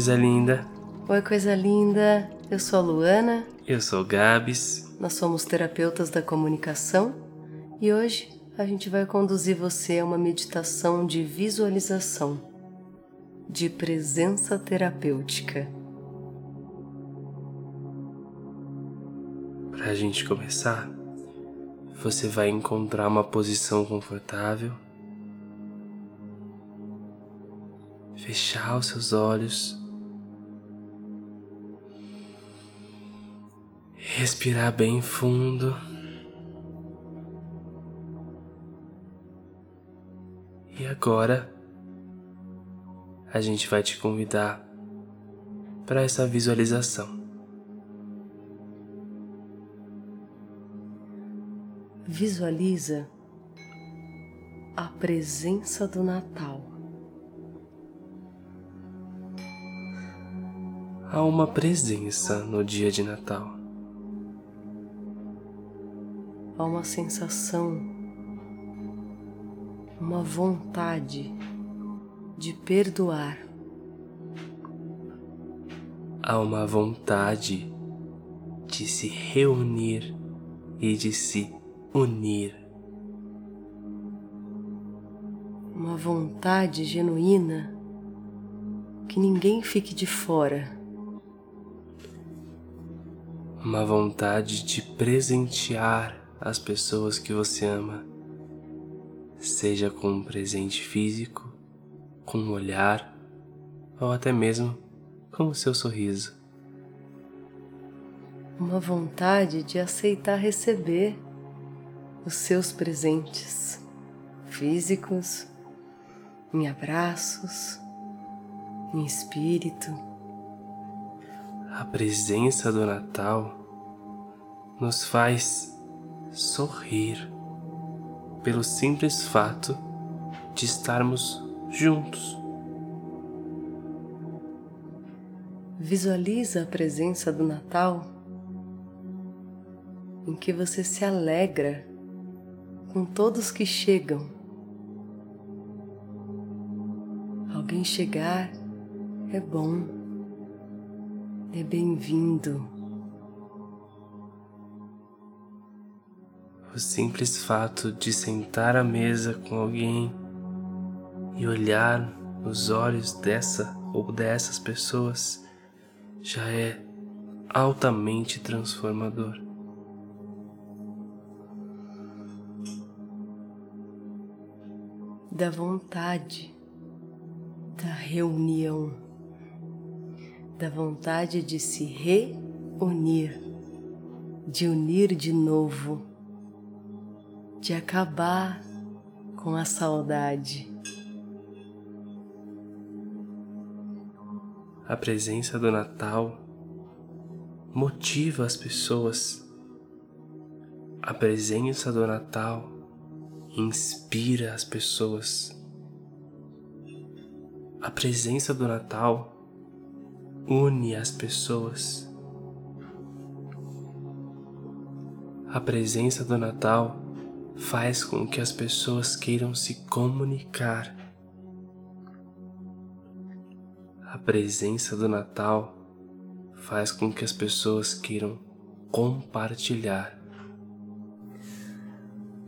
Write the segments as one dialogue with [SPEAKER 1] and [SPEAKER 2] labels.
[SPEAKER 1] Oi, coisa linda.
[SPEAKER 2] Oi, coisa linda. Eu sou a Luana.
[SPEAKER 1] Eu sou o Gabs.
[SPEAKER 2] Nós somos terapeutas da comunicação e hoje a gente vai conduzir você a uma meditação de visualização, de presença terapêutica.
[SPEAKER 1] Para a gente começar, você vai encontrar uma posição confortável, fechar os seus olhos, respirar bem fundo. E agora a gente vai te convidar para essa visualização.
[SPEAKER 2] Visualiza a presença do Natal.
[SPEAKER 1] Há uma presença no dia de Natal.
[SPEAKER 2] Há uma sensação, uma vontade de perdoar.
[SPEAKER 1] Há uma vontade de se reunir e de se unir.
[SPEAKER 2] Uma vontade genuína que ninguém fique de fora.
[SPEAKER 1] Uma vontade de presentear as pessoas que você ama, seja com um presente físico, com um olhar ou até mesmo com o seu sorriso.
[SPEAKER 2] Uma vontade de aceitar receber os seus presentes físicos, em abraços, em espírito.
[SPEAKER 1] A presença do Natal nos faz sorrir pelo simples fato de estarmos juntos.
[SPEAKER 2] Visualiza a presença do Natal em que você se alegra com todos que chegam. Alguém chegar é bom, é bem-vindo.
[SPEAKER 1] O simples fato de sentar à mesa com alguém e olhar nos olhos dessa ou dessas pessoas já é altamente transformador.
[SPEAKER 2] da vontade da reunião, da vontade de se reunir, de unir de novo, de acabar com a saudade.
[SPEAKER 1] A presença do Natal motiva as pessoas. A presença do Natal inspira as pessoas. A presença do Natal une as pessoas. A presença do Natal faz com que as pessoas queiram se comunicar. A presença do Natal faz com que as pessoas queiram compartilhar.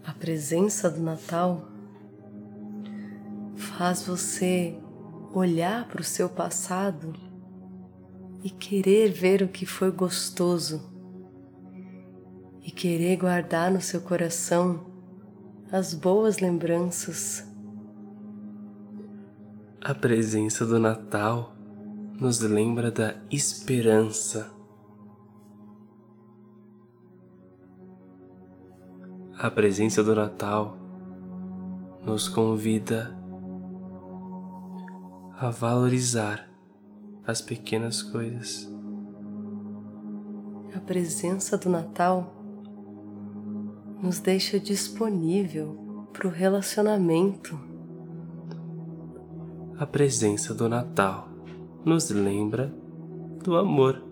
[SPEAKER 2] A presença do Natal faz você olhar para o seu passado e querer ver o que foi gostoso e querer guardar no seu coração as boas lembranças.
[SPEAKER 1] A presença do Natal nos lembra da esperança. A presença do Natal nos convida a valorizar as pequenas coisas.
[SPEAKER 2] A presença do Natal nos deixa disponível para o relacionamento.
[SPEAKER 1] A presença do Natal nos lembra do amor.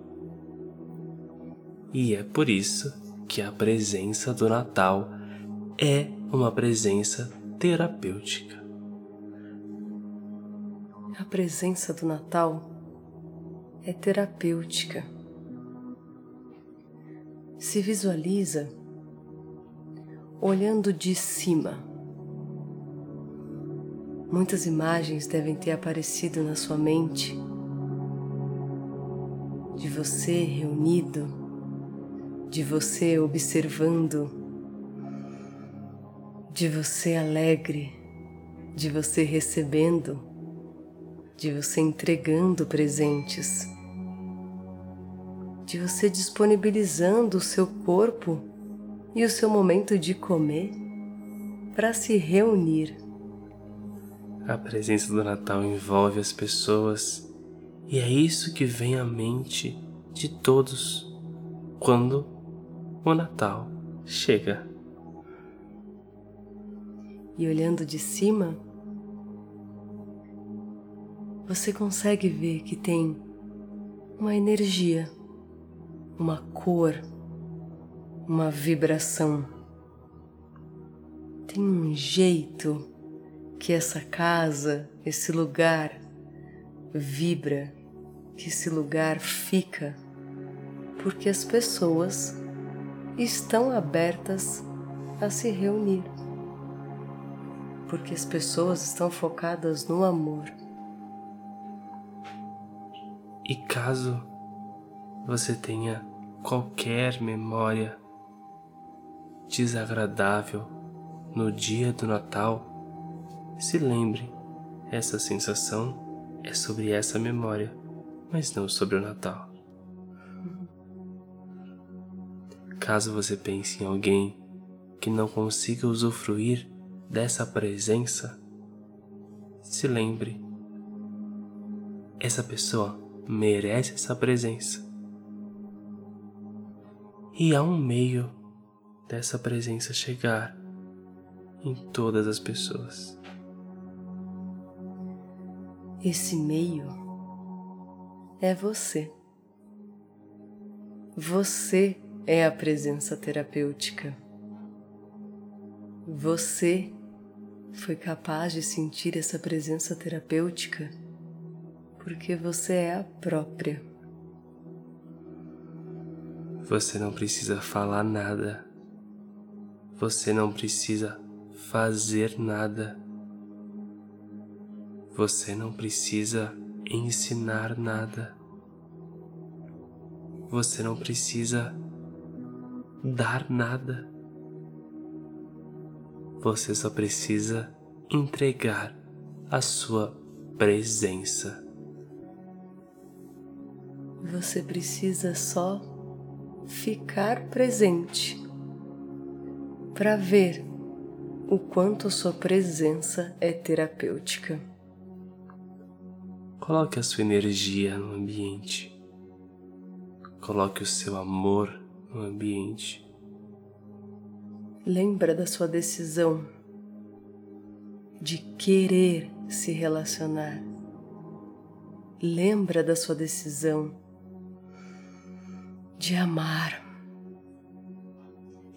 [SPEAKER 1] E é por isso que a presença do Natal é uma presença terapêutica.
[SPEAKER 2] A presença do Natal é terapêutica. Se visualiza olhando de cima. Muitas imagens devem ter aparecido na sua mente. De você reunido, de você observando, de você alegre, de você recebendo, de você entregando presentes, de você disponibilizando o seu corpo e o seu momento de comer para se reunir.
[SPEAKER 1] A presença do Natal envolve as pessoas e é isso que vem à mente de todos quando o Natal chega.
[SPEAKER 2] E olhando de cima, você consegue ver que tem uma energia, uma cor, uma vibração. Tem um jeito que essa casa, esse lugar vibra, que esse lugar fica, porque as pessoas estão abertas a se reunir, porque as pessoas estão focadas no amor.
[SPEAKER 1] E caso você tenha qualquer memória desagradável no dia do Natal, se lembre, essa sensação é sobre essa memória, mas não sobre o Natal. Caso você pense em alguém que não consiga usufruir dessa presença, se lembre, essa pessoa merece essa presença. E há um meio dessa presença chegar em todas as pessoas.
[SPEAKER 2] Esse meio é você. Você é a presença terapêutica. Você foi capaz de sentir essa presença terapêutica porque você é a própria.
[SPEAKER 1] Você não precisa falar nada. Você não precisa fazer nada. Você não precisa ensinar nada. Você não precisa dar nada. Você só precisa entregar a sua presença.
[SPEAKER 2] Você precisa só ficar presente para ver o quanto sua presença é terapêutica.
[SPEAKER 1] Coloque a sua energia no ambiente. Coloque o seu amor no ambiente.
[SPEAKER 2] Lembra da sua decisão de querer se relacionar. Lembra da sua decisão de amar.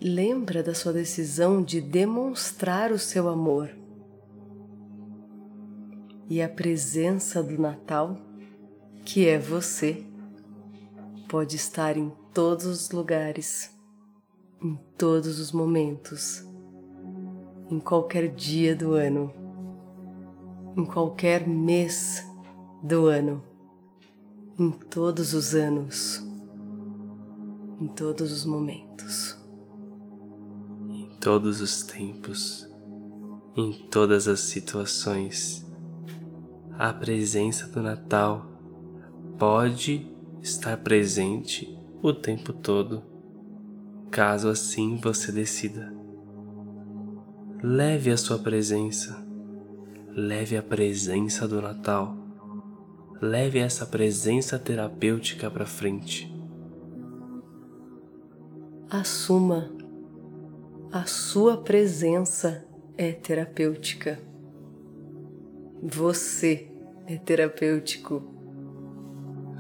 [SPEAKER 2] Lembra da sua decisão de demonstrar o seu amor. E a presença do Natal, que é você, pode estar em todos os lugares, em todos os momentos, em qualquer dia do ano, em qualquer mês do ano, em todos os anos em todos os momentos,
[SPEAKER 1] todos os tempos, em todas as situações. A presença do Natal pode estar presente o tempo todo, caso assim você decida. Leve a sua presença, leve a presença do Natal, leve essa presença terapêutica para frente
[SPEAKER 2] assuma a sua presença é terapêutica. Você é terapêutico.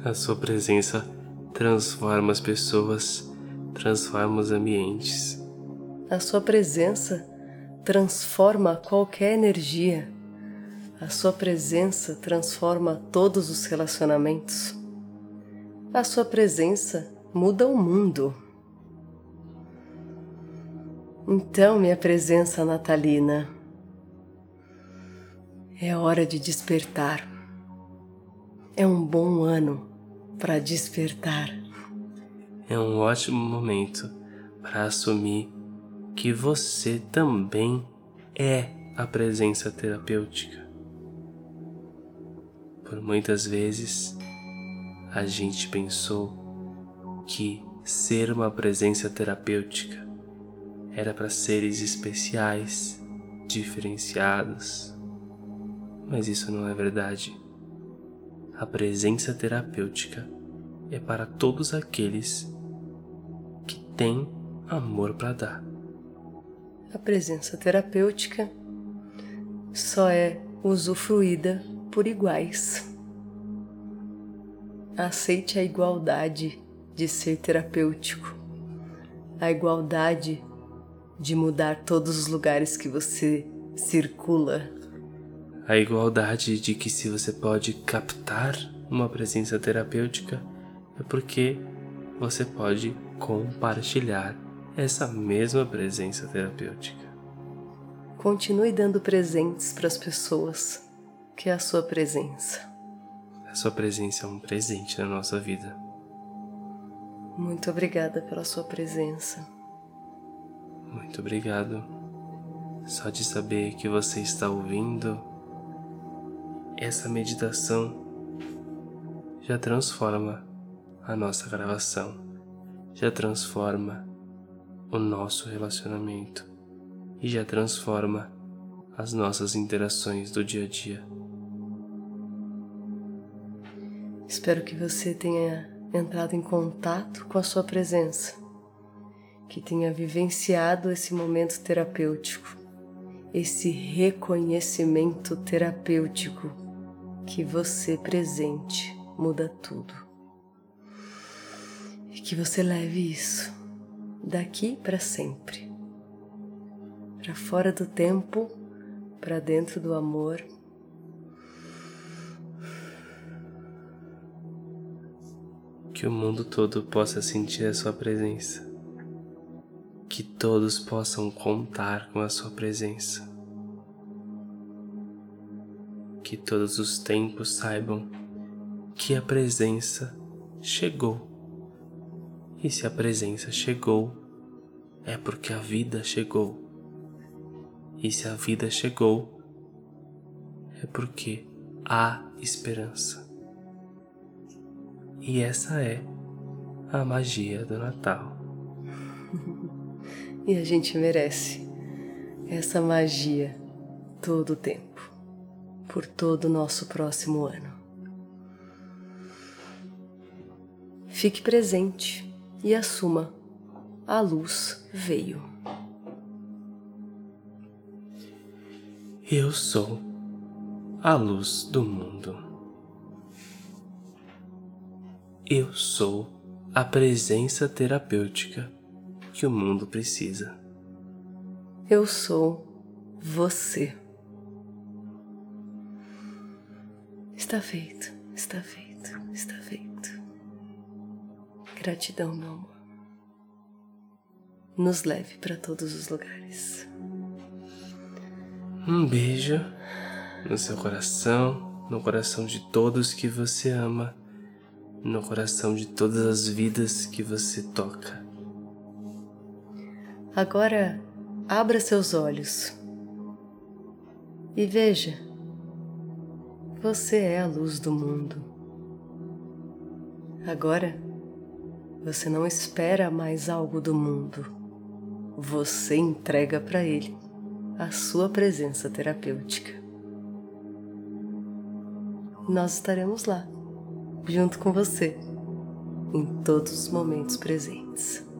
[SPEAKER 1] A sua presença transforma as pessoas, transforma os ambientes.
[SPEAKER 2] A sua presença transforma qualquer energia. A sua presença transforma todos os relacionamentos. a sua presença muda o mundo. Então, minha presença natalina, é hora de despertar. É um bom ano para despertar.
[SPEAKER 1] É um ótimo momento para assumir que você também é a presença terapêutica. Por muitas vezes, a gente pensou que ser uma presença terapêutica era para seres especiais, diferenciados. Mas isso não é verdade. A presença terapêutica é para todos aqueles que têm amor para dar.
[SPEAKER 2] A presença terapêutica só é usufruída por iguais. Aceite a igualdade de ser terapêutico, a igualdade de mudar todos os lugares que você circula.
[SPEAKER 1] A igualdade de que se você pode captar uma presença terapêutica é porque você pode compartilhar essa mesma presença terapêutica.
[SPEAKER 2] Continue dando presentes para as pessoas, que é a sua presença.
[SPEAKER 1] A sua presença é um presente na nossa vida.
[SPEAKER 2] Muito obrigada pela sua presença.
[SPEAKER 1] Muito obrigado. Só de saber que você está ouvindo essa meditação já transforma a nossa gravação, já transforma o nosso relacionamento e já transforma as nossas interações do dia a dia.
[SPEAKER 2] Espero que você tenha entrado em contato com a sua presença, que tenha vivenciado esse momento terapêutico, esse reconhecimento terapêutico que você presente muda tudo. E que você leve isso daqui para sempre, para fora do tempo, para dentro do amor.
[SPEAKER 1] Que o mundo todo possa sentir a sua presença, que todos possam contar com a sua presença, que todos os tempos saibam que a presença chegou. E se a presença chegou, é porque a vida chegou. E se a vida chegou, é porque há esperança. E essa é a magia do Natal.
[SPEAKER 2] E a gente merece essa magia todo o tempo, por todo o nosso próximo ano. Fique presente e assuma: a luz veio.
[SPEAKER 1] Eu sou a luz do mundo. Eu sou a presença terapêutica que o mundo precisa.
[SPEAKER 2] Eu sou você. Está feito, está feito, está feito. Gratidão, meu amor. Nos leve para todos os lugares.
[SPEAKER 1] Um beijo no seu coração, no coração de todos que você ama no coração de todas as vidas que você toca.
[SPEAKER 2] Agora, abra seus olhos e veja, você é a luz do mundo. Agora, você não espera mais algo do mundo, você entrega para ele a sua presença terapêutica. Nós estaremos lá junto com você em todos os momentos presentes.